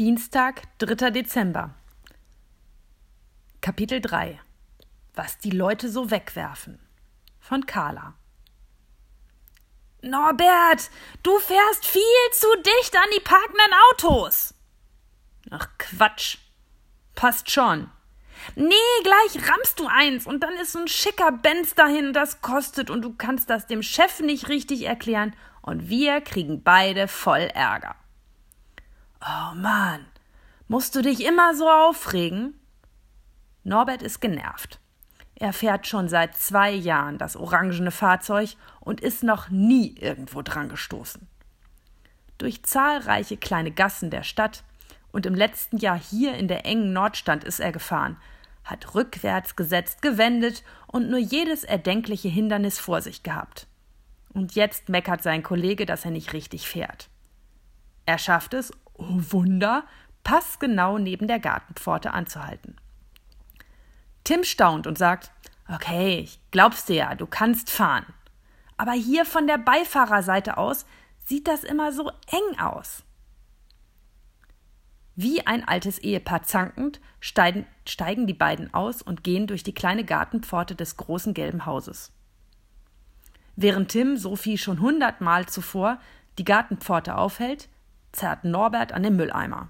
Dienstag, 3. Dezember. Kapitel 3 Was die Leute so wegwerfen. Von Carla. Norbert, du fährst viel zu dicht an die parkenden Autos. Ach Quatsch. Passt schon. Nee, gleich rammst du eins und dann ist so ein schicker Benz dahin, das kostet und du kannst das dem Chef nicht richtig erklären und wir kriegen beide voll Ärger. Oh Mann, musst du dich immer so aufregen? Norbert ist genervt. Er fährt schon seit zwei Jahren das orangene Fahrzeug und ist noch nie irgendwo dran gestoßen. Durch zahlreiche kleine Gassen der Stadt und im letzten Jahr hier in der engen Nordstand ist er gefahren, hat rückwärts gesetzt, gewendet und nur jedes erdenkliche Hindernis vor sich gehabt. Und jetzt meckert sein Kollege, dass er nicht richtig fährt. Er schafft es, oh Wunder, passgenau neben der Gartenpforte anzuhalten. Tim staunt und sagt, okay, ich glaub's dir ja, du kannst fahren. Aber hier von der Beifahrerseite aus sieht das immer so eng aus. Wie ein altes Ehepaar zankend steigen, steigen die beiden aus und gehen durch die kleine Gartenpforte des großen gelben Hauses. Während Tim Sophie schon hundertmal zuvor die Gartenpforte aufhält, zerrt Norbert an den Mülleimer.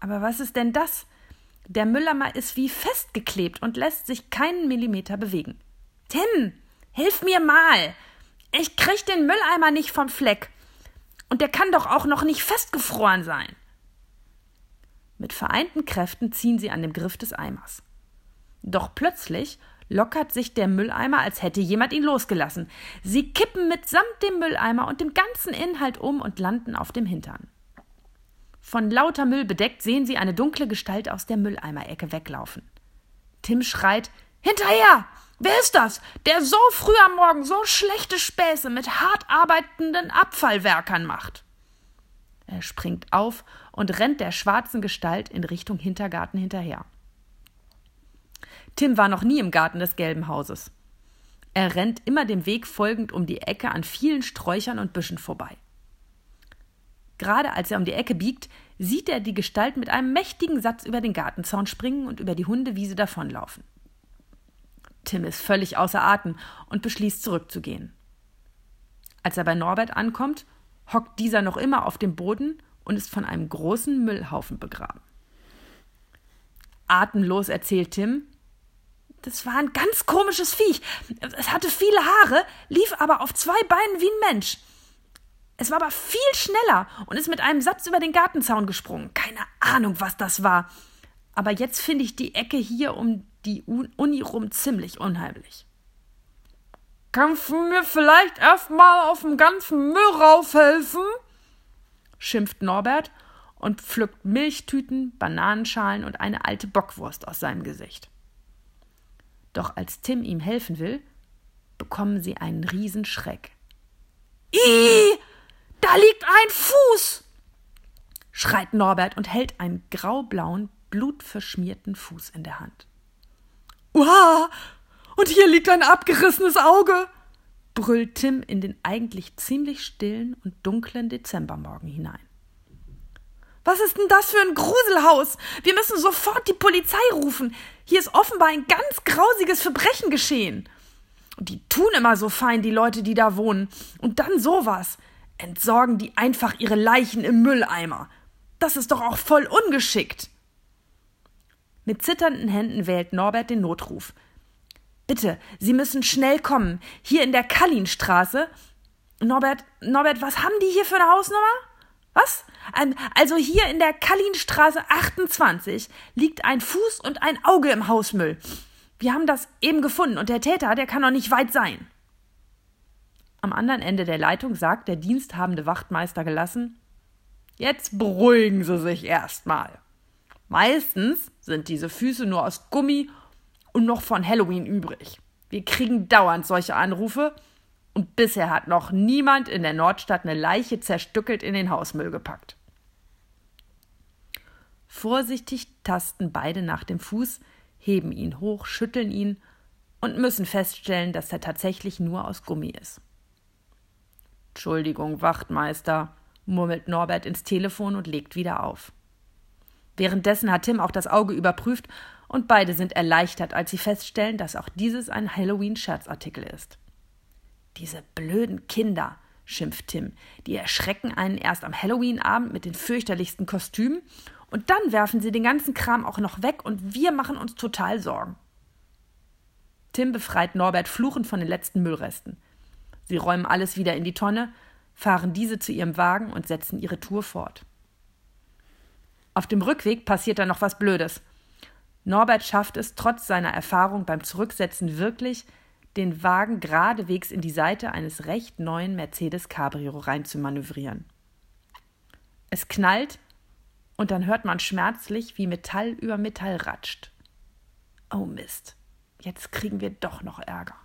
Aber was ist denn das? Der Mülleimer ist wie festgeklebt und lässt sich keinen Millimeter bewegen. Tim, hilf mir mal! Ich krieg den Mülleimer nicht vom Fleck. Und der kann doch auch noch nicht festgefroren sein. Mit vereinten Kräften ziehen sie an dem Griff des Eimers. Doch plötzlich lockert sich der Mülleimer, als hätte jemand ihn losgelassen. Sie kippen mitsamt dem Mülleimer und dem ganzen Inhalt um und landen auf dem Hintern. Von lauter Müll bedeckt sehen sie eine dunkle Gestalt aus der Mülleimerecke weglaufen. Tim schreit: Hinterher! Wer ist das, der so früh am Morgen so schlechte Späße mit hart arbeitenden Abfallwerkern macht? Er springt auf und rennt der schwarzen Gestalt in Richtung Hintergarten hinterher. Tim war noch nie im Garten des gelben Hauses. Er rennt immer dem Weg folgend um die Ecke an vielen Sträuchern und Büschen vorbei. Gerade als er um die Ecke biegt, sieht er die Gestalt mit einem mächtigen Satz über den Gartenzaun springen und über die Hundewiese davonlaufen. Tim ist völlig außer Atem und beschließt zurückzugehen. Als er bei Norbert ankommt, hockt dieser noch immer auf dem Boden und ist von einem großen Müllhaufen begraben. Atemlos erzählt Tim, das war ein ganz komisches Viech. Es hatte viele Haare, lief aber auf zwei Beinen wie ein Mensch. Es war aber viel schneller und ist mit einem Satz über den Gartenzaun gesprungen. Keine Ahnung, was das war. Aber jetzt finde ich die Ecke hier um die Uni rum ziemlich unheimlich. Kannst du mir vielleicht erstmal auf dem ganzen Müll raufhelfen? schimpft Norbert und pflückt Milchtüten, Bananenschalen und eine alte Bockwurst aus seinem Gesicht. Doch als Tim ihm helfen will, bekommen sie einen Riesenschreck. Ih, da liegt ein Fuß! schreit Norbert und hält einen graublauen, blutverschmierten Fuß in der Hand. Uah, und hier liegt ein abgerissenes Auge! brüllt Tim in den eigentlich ziemlich stillen und dunklen Dezembermorgen hinein. Was ist denn das für ein Gruselhaus? Wir müssen sofort die Polizei rufen. Hier ist offenbar ein ganz grausiges Verbrechen geschehen. Die tun immer so fein, die Leute, die da wohnen. Und dann sowas. Entsorgen die einfach ihre Leichen im Mülleimer. Das ist doch auch voll ungeschickt. Mit zitternden Händen wählt Norbert den Notruf. Bitte, Sie müssen schnell kommen. Hier in der Kallinstraße. Norbert, Norbert, was haben die hier für eine Hausnummer? Was? Ähm, also hier in der Kallinstraße 28 liegt ein Fuß und ein Auge im Hausmüll. Wir haben das eben gefunden und der Täter, der kann doch nicht weit sein. Am anderen Ende der Leitung sagt der diensthabende Wachtmeister gelassen: Jetzt beruhigen Sie sich erstmal. Meistens sind diese Füße nur aus Gummi und noch von Halloween übrig. Wir kriegen dauernd solche Anrufe und bisher hat noch niemand in der Nordstadt eine Leiche zerstückelt in den Hausmüll gepackt. Vorsichtig tasten beide nach dem Fuß, heben ihn hoch, schütteln ihn und müssen feststellen, dass er tatsächlich nur aus Gummi ist. Entschuldigung, Wachtmeister, murmelt Norbert ins Telefon und legt wieder auf. Währenddessen hat Tim auch das Auge überprüft und beide sind erleichtert, als sie feststellen, dass auch dieses ein Halloween-Scherzartikel ist. Diese blöden Kinder, schimpft Tim, die erschrecken einen erst am Halloween-Abend mit den fürchterlichsten Kostümen und dann werfen sie den ganzen Kram auch noch weg und wir machen uns total Sorgen. Tim befreit Norbert fluchend von den letzten Müllresten. Sie räumen alles wieder in die Tonne, fahren diese zu ihrem Wagen und setzen ihre Tour fort. Auf dem Rückweg passiert dann noch was Blödes. Norbert schafft es trotz seiner Erfahrung beim Zurücksetzen wirklich, den Wagen geradewegs in die Seite eines recht neuen Mercedes Cabrio reinzumanövrieren. Es knallt und dann hört man schmerzlich, wie Metall über Metall ratscht. Oh Mist, jetzt kriegen wir doch noch Ärger.